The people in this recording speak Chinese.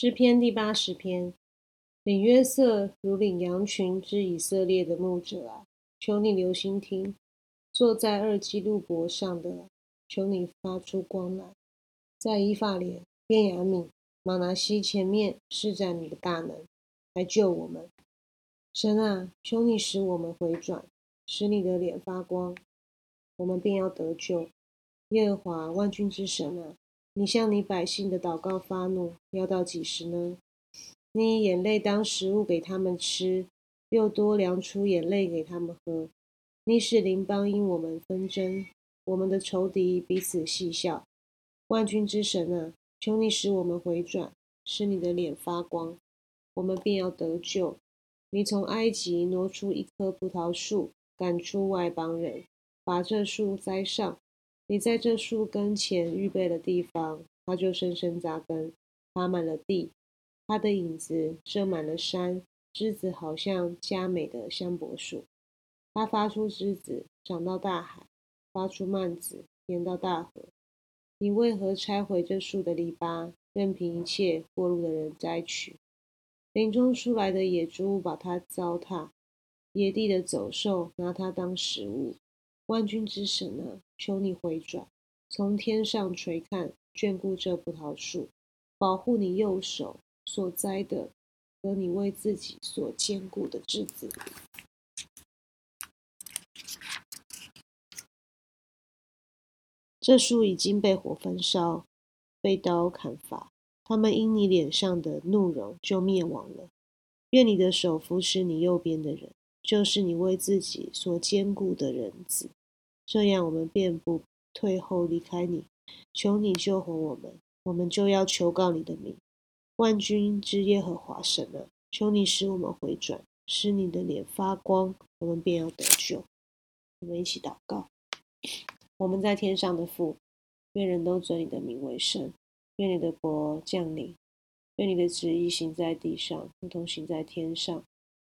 诗篇第八十篇，领约瑟如领羊群之以色列的牧者啊，求你留心听；坐在二基路伯上的，求你发出光来，在以法莲、便雅悯、马拿西前面施展你的大能，来救我们。神啊，求你使我们回转，使你的脸发光，我们便要得救。耶和华万军之神啊！你向你百姓的祷告发怒，要到几时呢？你以眼泪当食物给他们吃，又多量出眼泪给他们喝。你使邻邦因我们纷争，我们的仇敌彼此戏笑。万军之神啊，求你使我们回转，使你的脸发光，我们便要得救。你从埃及挪出一棵葡萄树，赶出外邦人，把这树栽上。你在这树根前预备的地方，它就深深扎根，爬满了地。它的影子遮满了山，枝子好像佳美的香柏树。它发出枝子，长到大海；发出蔓子，延到大河。你为何拆毁这树的篱笆，任凭一切过路的人摘取？林中出来的野猪把它糟蹋，野地的走兽拿它当食物。万军之神啊，求你回转，从天上垂看，眷顾这葡萄树，保护你右手所栽的和你为自己所坚固的枝子。这树已经被火焚烧，被刀砍伐，他们因你脸上的怒容就灭亡了。愿你的手扶持你右边的人，就是你为自己所坚固的人子。这样，我们便不退后离开你，求你救活我们，我们就要求告你的名。万军之耶和华神啊，求你使我们回转，使你的脸发光，我们便要得救。我们一起祷告：我们在天上的父，愿人都尊你的名为圣，愿你的国降临，愿你的旨意行在地上，如同行在天上。